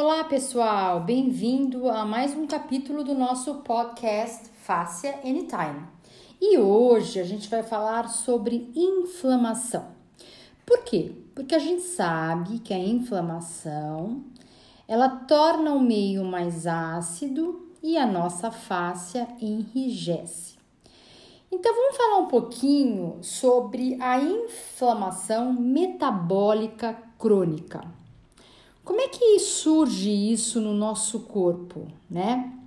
Olá, pessoal! Bem-vindo a mais um capítulo do nosso podcast Fácia Anytime. E hoje a gente vai falar sobre inflamação. Por quê? Porque a gente sabe que a inflamação ela torna o meio mais ácido e a nossa fáscia enrijece. Então vamos falar um pouquinho sobre a inflamação metabólica crônica. Como é que surge isso no nosso corpo, né?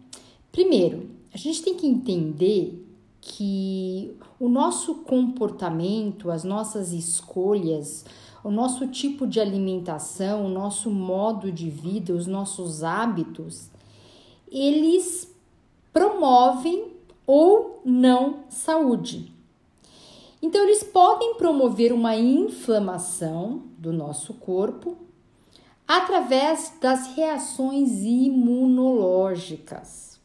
Primeiro, a gente tem que entender que o nosso comportamento, as nossas escolhas, o nosso tipo de alimentação, o nosso modo de vida, os nossos hábitos, eles promovem ou não saúde. Então, eles podem promover uma inflamação do nosso corpo através das reações imunológicas.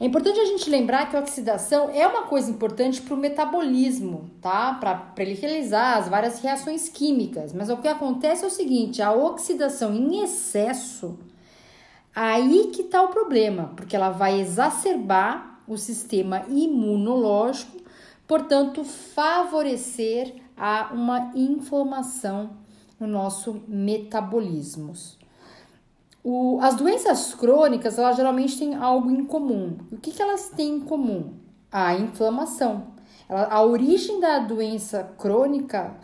É importante a gente lembrar que a oxidação é uma coisa importante para o metabolismo, tá? Para ele realizar as várias reações químicas. Mas o que acontece é o seguinte: a oxidação em excesso, aí que está o problema, porque ela vai exacerbar o sistema imunológico, portanto, favorecer a uma inflamação no nosso metabolismo. O, as doenças crônicas, elas geralmente têm algo em comum. O que, que elas têm em comum? A inflamação. Ela, a origem da doença crônica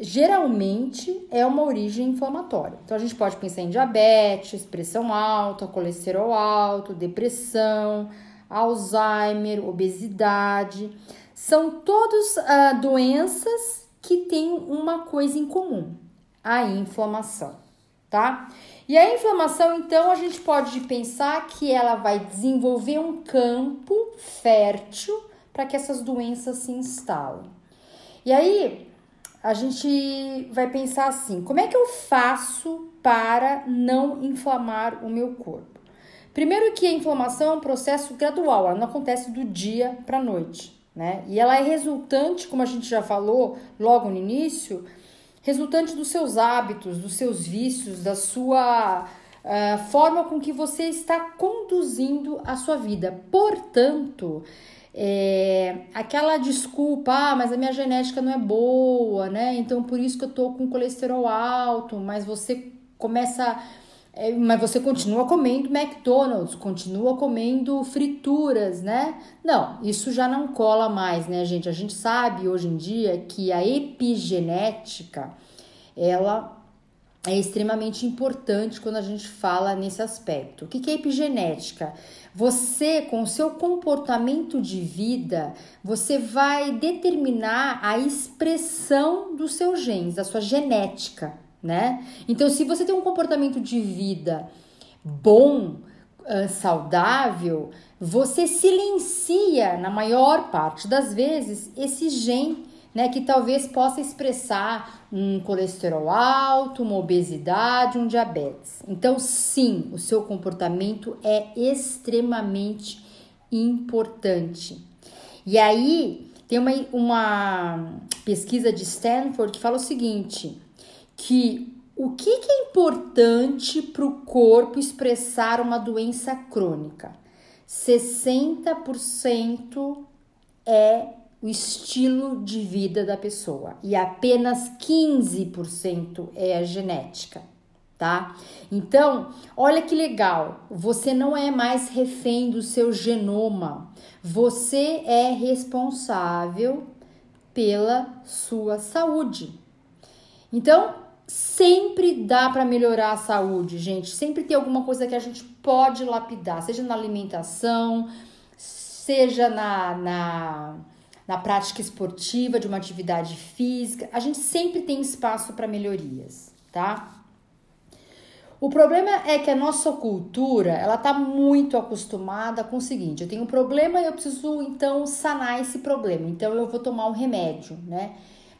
geralmente é uma origem inflamatória. Então a gente pode pensar em diabetes, pressão alta, colesterol alto, depressão, Alzheimer, obesidade. São todas ah, doenças que têm uma coisa em comum a inflamação, tá? E a inflamação, então, a gente pode pensar que ela vai desenvolver um campo fértil para que essas doenças se instalem. E aí, a gente vai pensar assim: como é que eu faço para não inflamar o meu corpo? Primeiro que a inflamação é um processo gradual, ela não acontece do dia para a noite, né? E ela é resultante, como a gente já falou logo no início, resultante dos seus hábitos, dos seus vícios, da sua uh, forma com que você está conduzindo a sua vida. Portanto, é, aquela desculpa, ah, mas a minha genética não é boa, né? Então por isso que eu tô com colesterol alto, mas você começa. É, mas você continua comendo McDonald's, continua comendo frituras, né? Não, isso já não cola mais, né, gente? A gente sabe hoje em dia que a epigenética ela é extremamente importante quando a gente fala nesse aspecto. O que é epigenética? Você, com o seu comportamento de vida, você vai determinar a expressão dos seus genes, da sua genética, né? Então, se você tem um comportamento de vida bom, saudável, você silencia, na maior parte das vezes, esse gene né, que talvez possa expressar um colesterol alto, uma obesidade, um diabetes. Então, sim, o seu comportamento é extremamente importante. E aí, tem uma, uma pesquisa de Stanford que fala o seguinte: que o que, que é importante para o corpo expressar uma doença crônica? 60% é o estilo de vida da pessoa e apenas 15% é a genética, tá? Então, olha que legal, você não é mais refém do seu genoma, você é responsável pela sua saúde. Então, sempre dá para melhorar a saúde, gente. Sempre tem alguma coisa que a gente pode lapidar, seja na alimentação, seja na, na na prática esportiva, de uma atividade física. A gente sempre tem espaço para melhorias, tá? O problema é que a nossa cultura, ela tá muito acostumada com o seguinte, eu tenho um problema e eu preciso então sanar esse problema. Então eu vou tomar um remédio, né?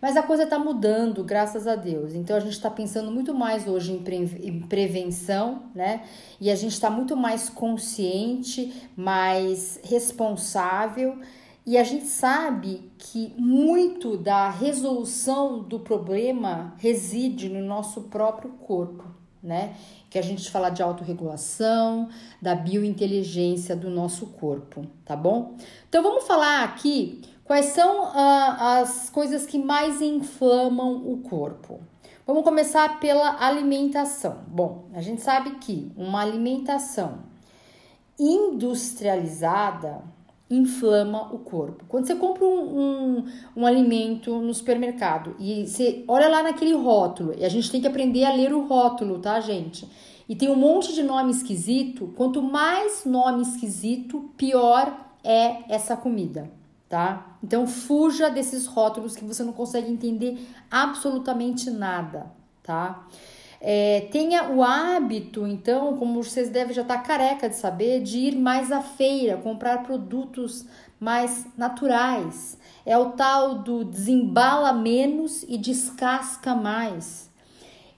Mas a coisa está mudando, graças a Deus. Então a gente está pensando muito mais hoje em, pre em prevenção, né? E a gente está muito mais consciente, mais responsável e a gente sabe que muito da resolução do problema reside no nosso próprio corpo, né? Que a gente fala de autorregulação, da biointeligência do nosso corpo, tá bom? Então vamos falar aqui quais são uh, as coisas que mais inflamam o corpo. Vamos começar pela alimentação. Bom, a gente sabe que uma alimentação industrializada inflama o corpo. Quando você compra um, um, um, alimento no supermercado e você olha lá naquele rótulo, e a gente tem que aprender a ler o rótulo, tá, gente? E tem um monte de nome esquisito. Quanto mais nome esquisito, pior é essa comida tá? Então fuja desses rótulos que você não consegue entender absolutamente nada, tá? É, tenha o hábito, então, como vocês devem já estar tá careca de saber, de ir mais à feira, comprar produtos mais naturais. É o tal do desembala menos e descasca mais.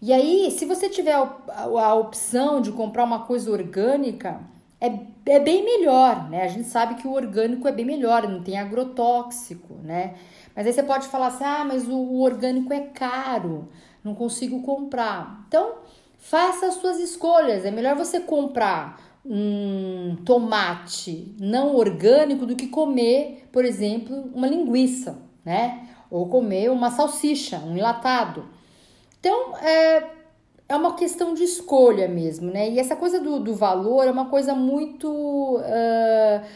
E aí, se você tiver a, opção de comprar uma coisa orgânica, é, é bem melhor, né? A gente sabe que o orgânico é bem melhor, não tem agrotóxico, né? Mas aí você pode falar assim: ah, mas o, o orgânico é caro, não consigo comprar. Então, faça as suas escolhas. É melhor você comprar um tomate não orgânico do que comer, por exemplo, uma linguiça, né? Ou comer uma salsicha, um enlatado. Então, é, é uma questão de escolha mesmo, né? E essa coisa do, do valor é uma coisa muito uh,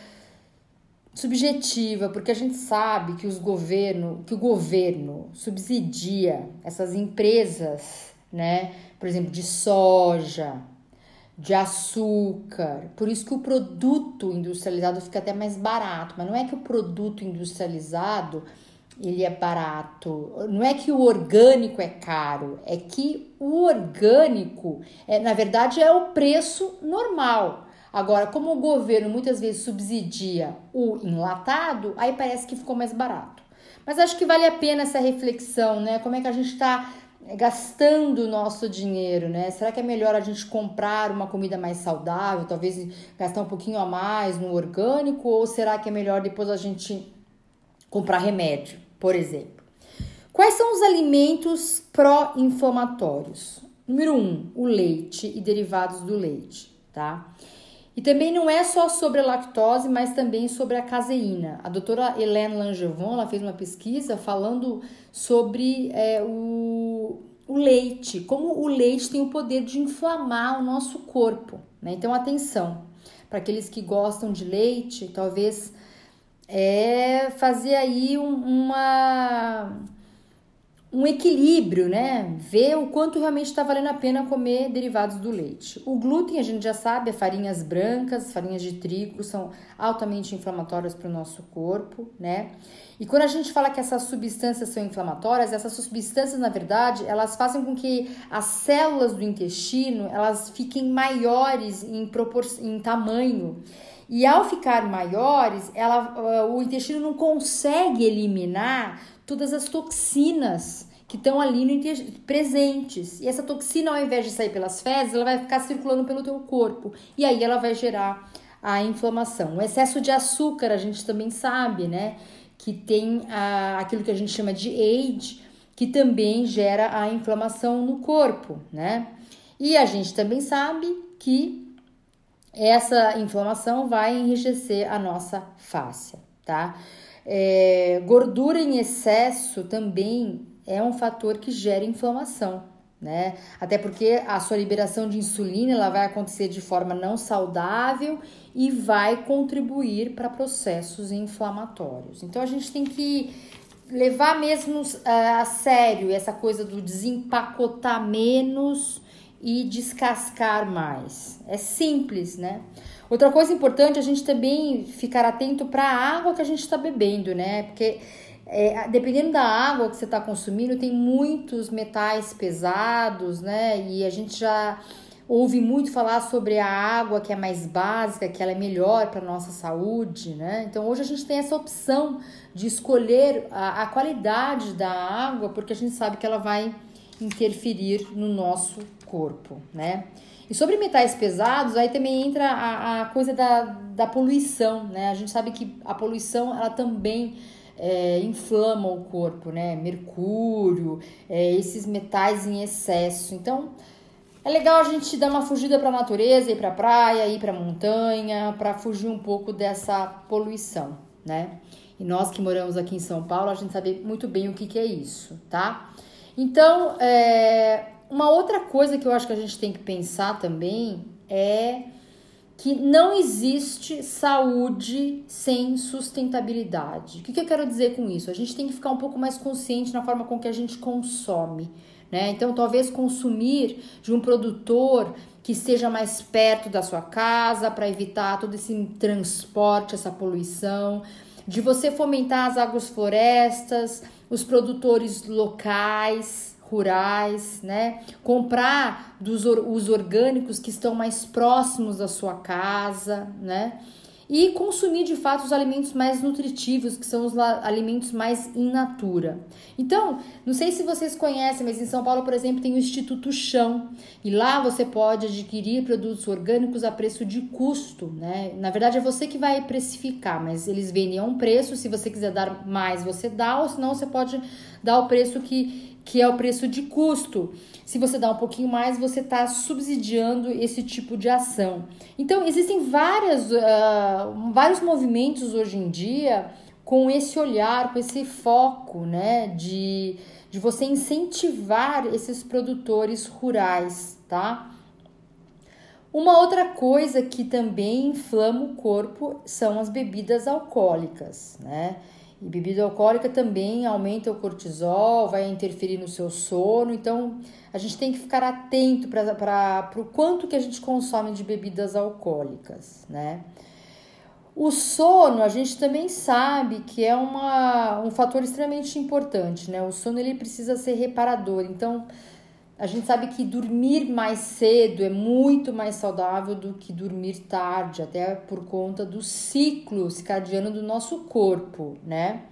subjetiva, porque a gente sabe que os governo, que o governo subsidia essas empresas, né? Por exemplo, de soja, de açúcar. Por isso que o produto industrializado fica até mais barato, mas não é que o produto industrializado ele é barato. Não é que o orgânico é caro, é que o orgânico, é, na verdade, é o preço normal. Agora, como o governo muitas vezes subsidia o enlatado, aí parece que ficou mais barato. Mas acho que vale a pena essa reflexão, né? Como é que a gente está gastando o nosso dinheiro, né? Será que é melhor a gente comprar uma comida mais saudável, talvez gastar um pouquinho a mais no orgânico, ou será que é melhor depois a gente comprar remédio, por exemplo. Quais são os alimentos pró-inflamatórios? Número um, o leite e derivados do leite, tá? E também não é só sobre a lactose, mas também sobre a caseína. A doutora Hélène Langevin ela fez uma pesquisa falando sobre é, o, o leite, como o leite tem o poder de inflamar o nosso corpo. Né? Então, atenção, para aqueles que gostam de leite, talvez é fazer aí um, uma um equilíbrio, né? Ver o quanto realmente está valendo a pena comer derivados do leite. O glúten, a gente já sabe, é farinhas brancas, farinhas de trigo, são altamente inflamatórias para o nosso corpo, né? E quando a gente fala que essas substâncias são inflamatórias, essas substâncias, na verdade, elas fazem com que as células do intestino, elas fiquem maiores em, propor em tamanho e ao ficar maiores, ela, uh, o intestino não consegue eliminar todas as toxinas que estão ali no intestino, presentes. E essa toxina, ao invés de sair pelas fezes, ela vai ficar circulando pelo teu corpo. E aí ela vai gerar a inflamação. O excesso de açúcar, a gente também sabe, né? Que tem a, aquilo que a gente chama de AIDS, que também gera a inflamação no corpo, né? E a gente também sabe que essa inflamação vai enrijecer a nossa face, tá? É, gordura em excesso também é um fator que gera inflamação, né? Até porque a sua liberação de insulina ela vai acontecer de forma não saudável e vai contribuir para processos inflamatórios. Então a gente tem que levar mesmo uh, a sério essa coisa do desempacotar menos e descascar mais. É simples, né? Outra coisa importante a gente também ficar atento para a água que a gente está bebendo, né? Porque é, dependendo da água que você está consumindo, tem muitos metais pesados, né? E a gente já ouve muito falar sobre a água que é mais básica, que ela é melhor para nossa saúde, né? Então hoje a gente tem essa opção de escolher a, a qualidade da água, porque a gente sabe que ela vai interferir no nosso corpo, né? E sobre metais pesados, aí também entra a, a coisa da, da poluição, né? A gente sabe que a poluição, ela também é, inflama o corpo, né? Mercúrio, é, esses metais em excesso. Então, é legal a gente dar uma fugida para a natureza, ir para a praia, ir para a montanha, para fugir um pouco dessa poluição, né? E nós que moramos aqui em São Paulo, a gente sabe muito bem o que, que é isso, tá? Então, é, uma outra coisa que eu acho que a gente tem que pensar também é que não existe saúde sem sustentabilidade. O que, que eu quero dizer com isso? A gente tem que ficar um pouco mais consciente na forma com que a gente consome. Né? Então, talvez consumir de um produtor que esteja mais perto da sua casa para evitar todo esse transporte, essa poluição, de você fomentar as agroflorestas, os produtores locais, rurais, né? Comprar dos os orgânicos que estão mais próximos da sua casa, né? E consumir de fato os alimentos mais nutritivos, que são os alimentos mais in natura. Então, não sei se vocês conhecem, mas em São Paulo, por exemplo, tem o Instituto Chão, e lá você pode adquirir produtos orgânicos a preço de custo, né? Na verdade, é você que vai precificar, mas eles vendem a um preço, se você quiser dar mais, você dá, ou senão você pode dar o preço que que é o preço de custo. Se você dá um pouquinho mais, você está subsidiando esse tipo de ação. Então, existem várias, uh, vários movimentos hoje em dia com esse olhar, com esse foco, né, de, de você incentivar esses produtores rurais, tá? Uma outra coisa que também inflama o corpo são as bebidas alcoólicas, né? E bebida alcoólica também aumenta o cortisol, vai interferir no seu sono. Então, a gente tem que ficar atento para o quanto que a gente consome de bebidas alcoólicas, né? O sono, a gente também sabe que é uma, um fator extremamente importante, né? O sono ele precisa ser reparador. Então, a gente sabe que dormir mais cedo é muito mais saudável do que dormir tarde, até por conta do ciclo circadiano do nosso corpo, né?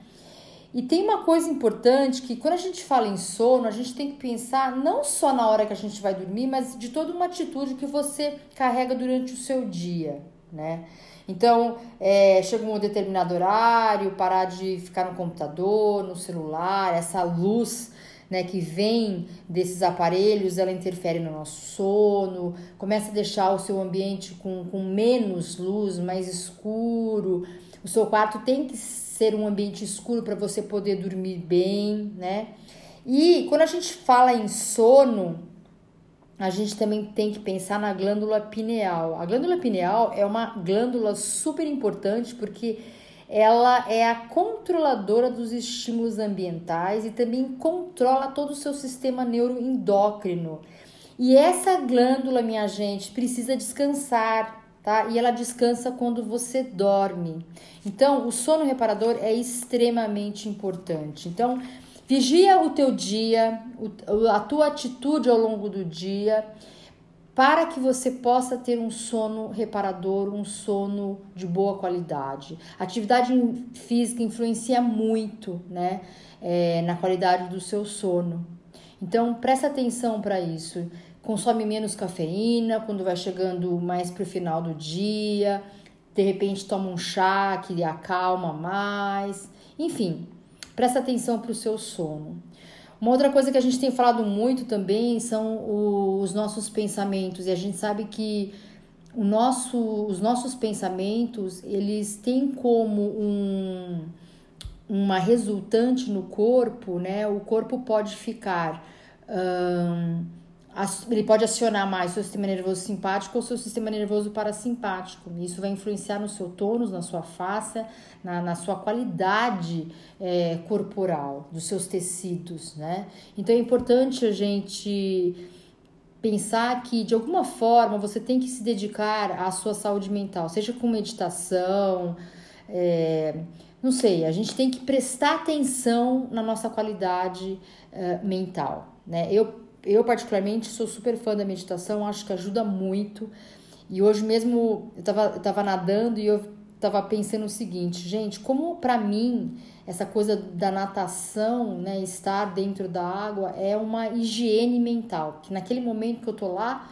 E tem uma coisa importante que quando a gente fala em sono, a gente tem que pensar não só na hora que a gente vai dormir, mas de toda uma atitude que você carrega durante o seu dia, né? Então, é, chega um determinado horário, parar de ficar no computador, no celular, essa luz né, que vem desses aparelhos, ela interfere no nosso sono, começa a deixar o seu ambiente com, com menos luz, mais escuro. O seu quarto tem que ser um ambiente escuro para você poder dormir bem, né? E quando a gente fala em sono, a gente também tem que pensar na glândula pineal. A glândula pineal é uma glândula super importante porque ela é a controladora dos estímulos ambientais e também controla todo o seu sistema neuroendócrino. E essa glândula, minha gente, precisa descansar, tá? E ela descansa quando você dorme. Então, o sono reparador é extremamente importante. Então, vigia o teu dia, a tua atitude ao longo do dia para que você possa ter um sono reparador, um sono de boa qualidade. Atividade física influencia muito, né, é, na qualidade do seu sono. Então presta atenção para isso. Consome menos cafeína quando vai chegando mais para o final do dia. De repente toma um chá que acalma mais. Enfim, presta atenção para o seu sono. Uma outra coisa que a gente tem falado muito também são os nossos pensamentos, e a gente sabe que o nosso, os nossos pensamentos eles têm como um, uma resultante no corpo, né? O corpo pode ficar. Ele pode acionar mais o seu sistema nervoso simpático ou o seu sistema nervoso parasimpático. Isso vai influenciar no seu tônus, na sua face, na, na sua qualidade é, corporal, dos seus tecidos, né? Então é importante a gente pensar que de alguma forma você tem que se dedicar à sua saúde mental, seja com meditação, é, não sei, a gente tem que prestar atenção na nossa qualidade é, mental, né? Eu eu particularmente sou super fã da meditação, acho que ajuda muito. E hoje mesmo eu tava, eu tava nadando e eu tava pensando o seguinte, gente, como para mim essa coisa da natação, né, estar dentro da água é uma higiene mental, que naquele momento que eu tô lá,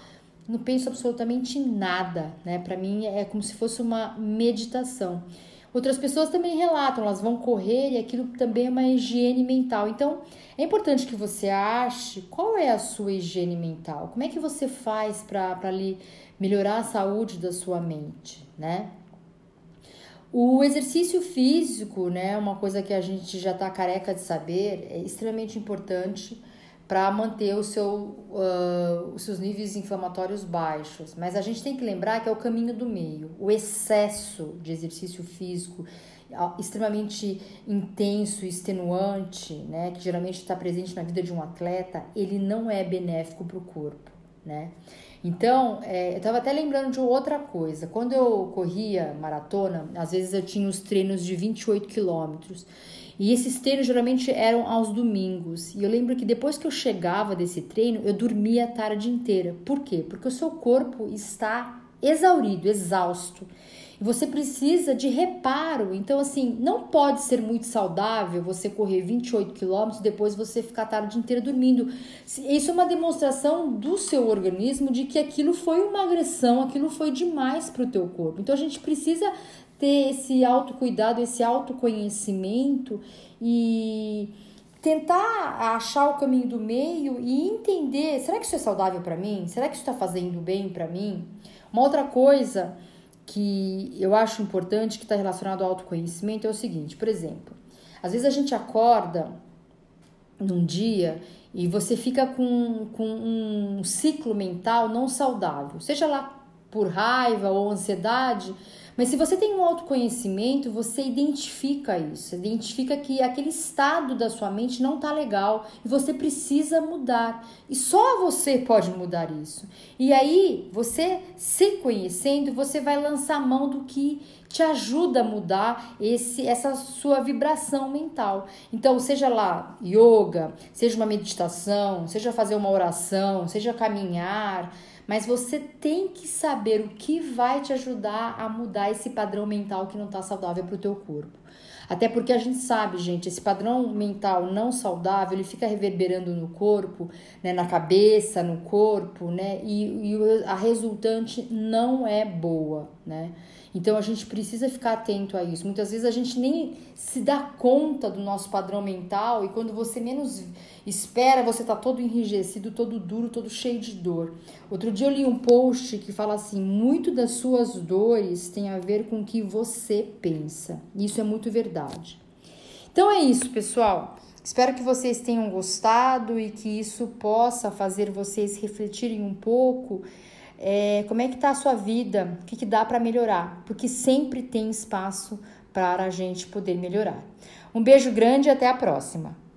não penso absolutamente nada, né? Para mim é como se fosse uma meditação. Outras pessoas também relatam, elas vão correr e aquilo também é uma higiene mental. Então, é importante que você ache qual é a sua higiene mental. Como é que você faz para melhorar a saúde da sua mente, né? O exercício físico, né, uma coisa que a gente já está careca de saber, é extremamente importante para manter o seu, uh, os seus níveis inflamatórios baixos. Mas a gente tem que lembrar que é o caminho do meio. O excesso de exercício físico extremamente intenso, extenuante, né, que geralmente está presente na vida de um atleta, ele não é benéfico para o corpo, né? Então, é, eu estava até lembrando de outra coisa. Quando eu corria maratona, às vezes eu tinha os treinos de 28 quilômetros. E esses treinos geralmente eram aos domingos. E eu lembro que depois que eu chegava desse treino, eu dormia a tarde inteira. Por quê? Porque o seu corpo está exaurido, exausto. E você precisa de reparo. Então, assim, não pode ser muito saudável você correr 28 quilômetros depois você ficar a tarde inteira dormindo. Isso é uma demonstração do seu organismo de que aquilo foi uma agressão, aquilo foi demais para o teu corpo. Então, a gente precisa ter esse autocuidado, esse autoconhecimento e tentar achar o caminho do meio e entender, será que isso é saudável para mim? Será que isso está fazendo bem para mim? Uma outra coisa que eu acho importante que está relacionado ao autoconhecimento é o seguinte, por exemplo, às vezes a gente acorda num dia e você fica com, com um ciclo mental não saudável, seja lá por raiva ou ansiedade, mas se você tem um autoconhecimento, você identifica isso, identifica que aquele estado da sua mente não tá legal e você precisa mudar. E só você pode mudar isso. E aí, você se conhecendo, você vai lançar mão do que te ajuda a mudar esse essa sua vibração mental. Então, seja lá yoga, seja uma meditação, seja fazer uma oração, seja caminhar, mas você tem que saber o que vai te ajudar a mudar esse padrão mental que não está saudável para o teu corpo. Até porque a gente sabe, gente, esse padrão mental não saudável, ele fica reverberando no corpo, né, na cabeça, no corpo, né, e, e a resultante não é boa, né. Então a gente precisa ficar atento a isso. Muitas vezes a gente nem se dá conta do nosso padrão mental e quando você menos espera, você tá todo enrijecido, todo duro, todo cheio de dor. Outro dia eu li um post que fala assim: muito das suas dores tem a ver com o que você pensa. Isso é muito verdade. Então é isso, pessoal. Espero que vocês tenham gostado e que isso possa fazer vocês refletirem um pouco é, como é que tá a sua vida, o que, que dá para melhorar, porque sempre tem espaço para a gente poder melhorar. Um beijo grande e até a próxima!